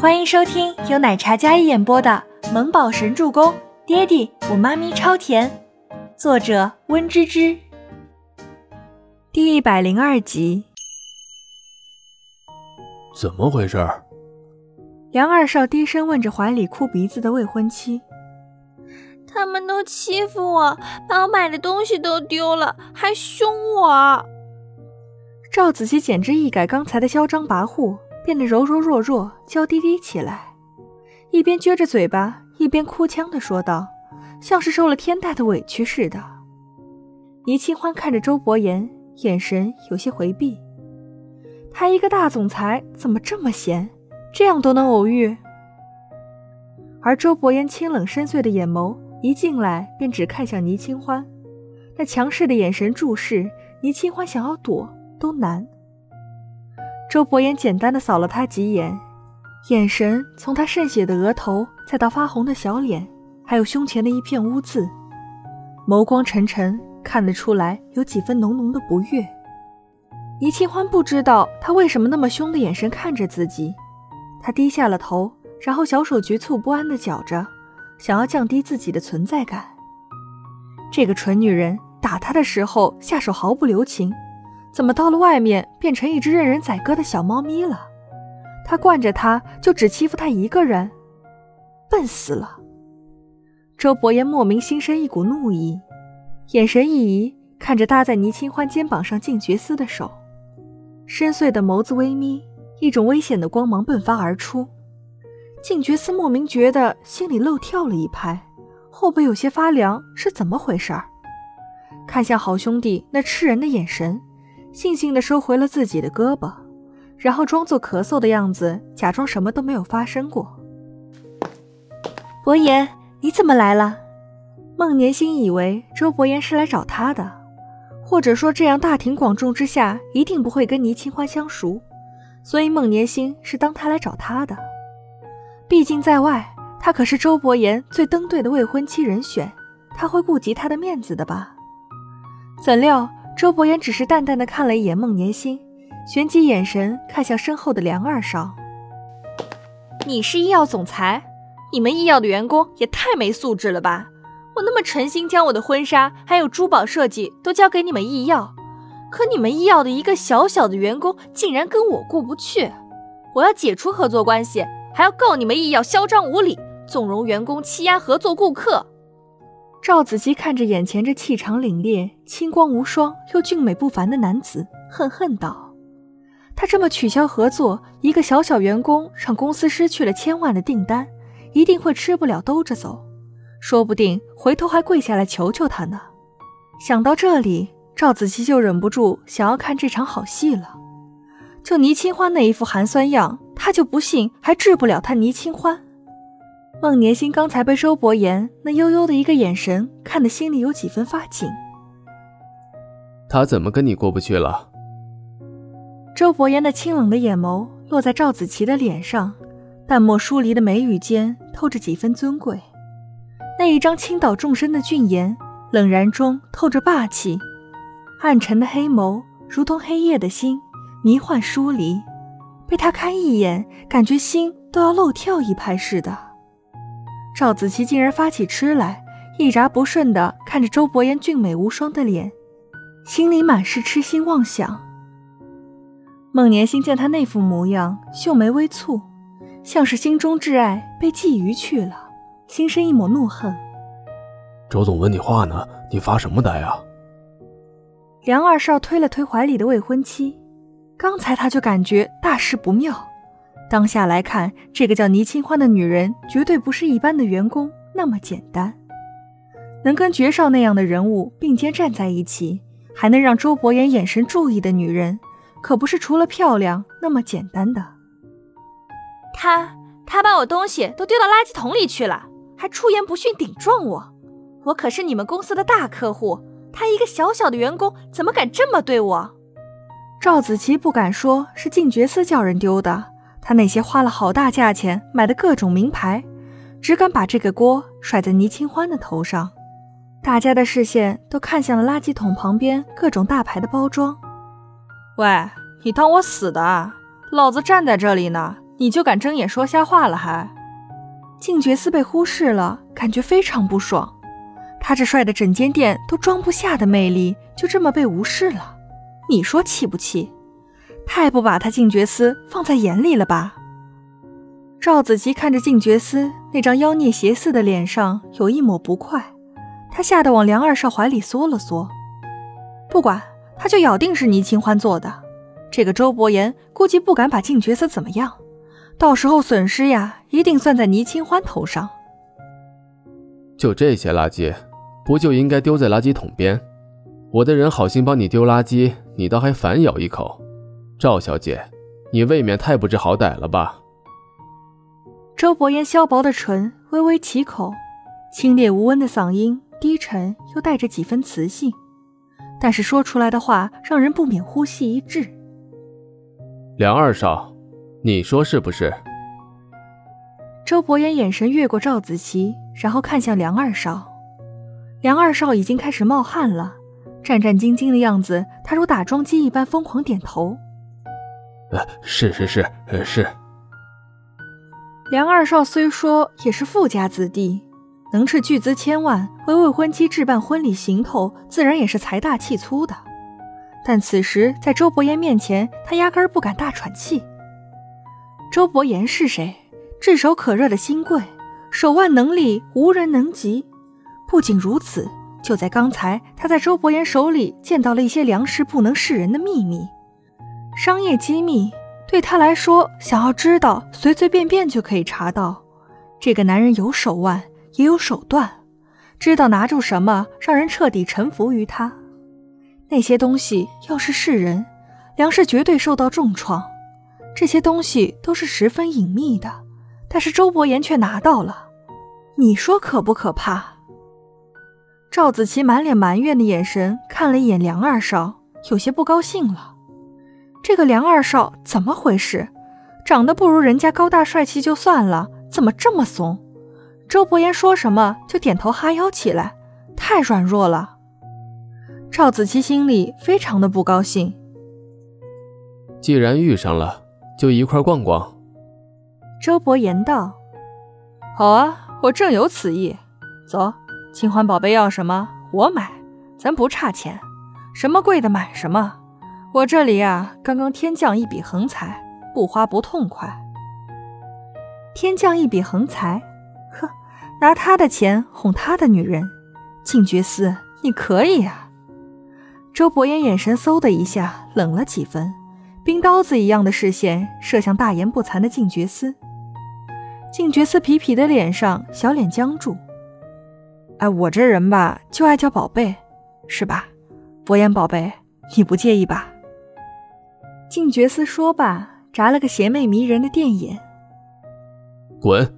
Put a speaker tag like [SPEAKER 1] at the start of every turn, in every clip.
[SPEAKER 1] 欢迎收听由奶茶嘉一演播的《萌宝神助攻》，爹地我妈咪超甜，作者温芝芝。第一百零二集。
[SPEAKER 2] 怎么回事？
[SPEAKER 1] 梁二少低声问着怀里哭鼻子的未婚妻。
[SPEAKER 3] 他们都欺负我，把我买的东西都丢了，还凶我。
[SPEAKER 1] 赵子琪简直一改刚才的嚣张跋扈。变得柔柔弱弱，娇滴滴起来，一边撅着嘴巴，一边哭腔的说道，像是受了天大的委屈似的。倪清欢看着周伯言，眼神有些回避。他一个大总裁，怎么这么闲，这样都能偶遇？而周伯言清冷深邃的眼眸一进来便只看向倪清欢，那强势的眼神注视，倪清欢想要躲都难。周伯言简单的扫了他几眼，眼神从他渗血的额头，再到发红的小脸，还有胸前的一片污渍，眸光沉沉，看得出来有几分浓浓的不悦。倪清欢不知道他为什么那么凶的眼神看着自己，他低下了头，然后小手局促不安的搅着，想要降低自己的存在感。这个蠢女人打他的时候下手毫不留情。怎么到了外面变成一只任人宰割的小猫咪了？他惯着他，就只欺负他一个人，笨死了！周伯言莫名心生一股怒意，眼神一移，看着搭在倪清欢肩膀上静觉司的手，深邃的眸子微眯，一种危险的光芒迸发而出。静觉司莫名觉得心里漏跳了一拍，后背有些发凉，是怎么回事儿？看向好兄弟那吃人的眼神。悻悻地收回了自己的胳膊，然后装作咳嗽的样子，假装什么都没有发生过。伯言，你怎么来了？孟年心以为周伯言是来找他的，或者说这样大庭广众之下一定不会跟倪清欢相熟，所以孟年心是当他来找他的。毕竟在外，他可是周伯言最登对的未婚妻人选，他会顾及他的面子的吧？怎料。周伯言只是淡淡的看了一眼孟年心，旋即眼神看向身后的梁二少。
[SPEAKER 3] 你是医药总裁，你们医药的员工也太没素质了吧！我那么诚心将我的婚纱还有珠宝设计都交给你们医药，可你们医药的一个小小的员工竟然跟我过不去，我要解除合作关系，还要告你们医药嚣张无礼，纵容员工欺压合作顾客。
[SPEAKER 1] 赵子琪看着眼前这气场凛冽、清光无双又俊美不凡的男子，恨恨道：“他这么取消合作，一个小小员工让公司失去了千万的订单，一定会吃不了兜着走，说不定回头还跪下来求求他呢。”想到这里，赵子琪就忍不住想要看这场好戏了。就倪清欢那一副寒酸样，他就不信还治不了他倪清欢。孟年心刚才被周伯言那悠悠的一个眼神看得心里有几分发紧。
[SPEAKER 2] 他怎么跟你过不去了？
[SPEAKER 1] 周伯言那清冷的眼眸落在赵子琪的脸上，淡漠疏离的眉宇间透着几分尊贵。那一张倾倒众生的俊颜，冷然中透着霸气，暗沉的黑眸如同黑夜的心，迷幻疏离。被他看一眼，感觉心都要漏跳一拍似的。赵子琪竟然发起痴来，一眨不顺地看着周伯言俊美无双的脸，心里满是痴心妄想。孟年心见他那副模样，秀眉微蹙，像是心中挚爱被觊觎去了，心生一抹怒恨。
[SPEAKER 2] 周总问你话呢，你发什么呆啊？
[SPEAKER 1] 梁二少推了推怀里的未婚妻，刚才他就感觉大事不妙。当下来看，这个叫倪清欢的女人绝对不是一般的员工那么简单，能跟爵少那样的人物并肩站在一起，还能让周伯言眼神注意的女人，可不是除了漂亮那么简单的。
[SPEAKER 3] 他他把我东西都丢到垃圾桶里去了，还出言不逊顶撞我，我可是你们公司的大客户，他一个小小的员工怎么敢这么对我？
[SPEAKER 1] 赵子琪不敢说是静觉司叫人丢的。他那些花了好大价钱买的各种名牌，只敢把这个锅甩在倪清欢的头上。大家的视线都看向了垃圾桶旁边各种大牌的包装。
[SPEAKER 3] 喂，你当我死的？老子站在这里呢，
[SPEAKER 1] 你就敢睁眼说瞎话了？还？静觉寺被忽视了，感觉非常不爽。他这帅的整间店都装不下的魅力，就这么被无视了，你说气不气？太不把他静觉司放在眼里了吧？赵子琪看着静觉司那张妖孽邪肆的脸上有一抹不快，他吓得往梁二少怀里缩了缩。不管，他就咬定是倪清欢做的。这个周伯言估计不敢把静觉司怎么样，到时候损失呀，一定算在倪清欢头上。
[SPEAKER 2] 就这些垃圾。不就应该丢在垃圾桶边？我的人好心帮你丢垃圾，你倒还反咬一口。赵小姐，你未免太不知好歹了吧？
[SPEAKER 1] 周伯言削薄的唇微微起口，清冽无温的嗓音低沉又带着几分磁性，但是说出来的话让人不免呼吸一滞。
[SPEAKER 2] 梁二少，你说是不是？
[SPEAKER 1] 周伯言眼神越过赵子琪，然后看向梁二少。梁二少已经开始冒汗了，战战兢兢的样子，他如打桩机一般疯狂点头。
[SPEAKER 2] 呃，是是是，呃是。
[SPEAKER 1] 梁二少虽说也是富家子弟，能斥巨资千万为未婚妻置办婚礼行头，自然也是财大气粗的。但此时在周伯言面前，他压根儿不敢大喘气。周伯言是谁？炙手可热的新贵，手腕能力无人能及。不仅如此，就在刚才，他在周伯言手里见到了一些梁氏不能示人的秘密，商业机密。对他来说，想要知道，随随便便就可以查到。这个男人有手腕，也有手段，知道拿住什么，让人彻底臣服于他。那些东西要是是人，梁氏绝对受到重创。这些东西都是十分隐秘的，但是周伯言却拿到了。你说可不可怕？赵子琪满脸埋怨的眼神看了一眼梁二少，有些不高兴了。这个梁二少怎么回事？长得不如人家高大帅气就算了，怎么这么怂？周伯言说什么就点头哈腰起来，太软弱了。赵子琪心里非常的不高兴。
[SPEAKER 2] 既然遇上了，就一块逛逛。
[SPEAKER 1] 周伯言道：“好啊，我正有此意，走。”清欢宝贝要什么，我买，咱不差钱，什么贵的买什么。我这里呀，刚刚天降一笔横财，不花不痛快。天降一笔横财，呵，拿他的钱哄他的女人，静觉寺，你可以呀。周伯言眼神嗖的一下冷了几分，冰刀子一样的视线射向大言不惭的静觉寺。静觉寺痞痞的脸上，小脸僵住。哎，我这人吧，就爱叫宝贝，是吧？伯言宝贝，你不介意吧？静觉寺说罢，眨了个邪魅迷人的电眼。
[SPEAKER 2] 滚！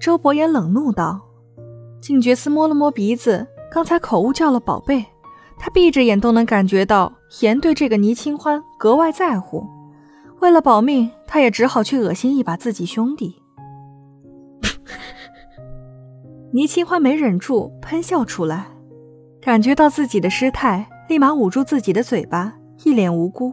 [SPEAKER 1] 周伯言冷怒道。静觉寺摸了摸鼻子，刚才口误叫了宝贝，他闭着眼都能感觉到言对这个倪清欢格外在乎。为了保命，他也只好去恶心一把自己兄弟。倪清欢没忍住喷笑出来，感觉到自己的失态，立马捂住自己的嘴巴，一脸无辜。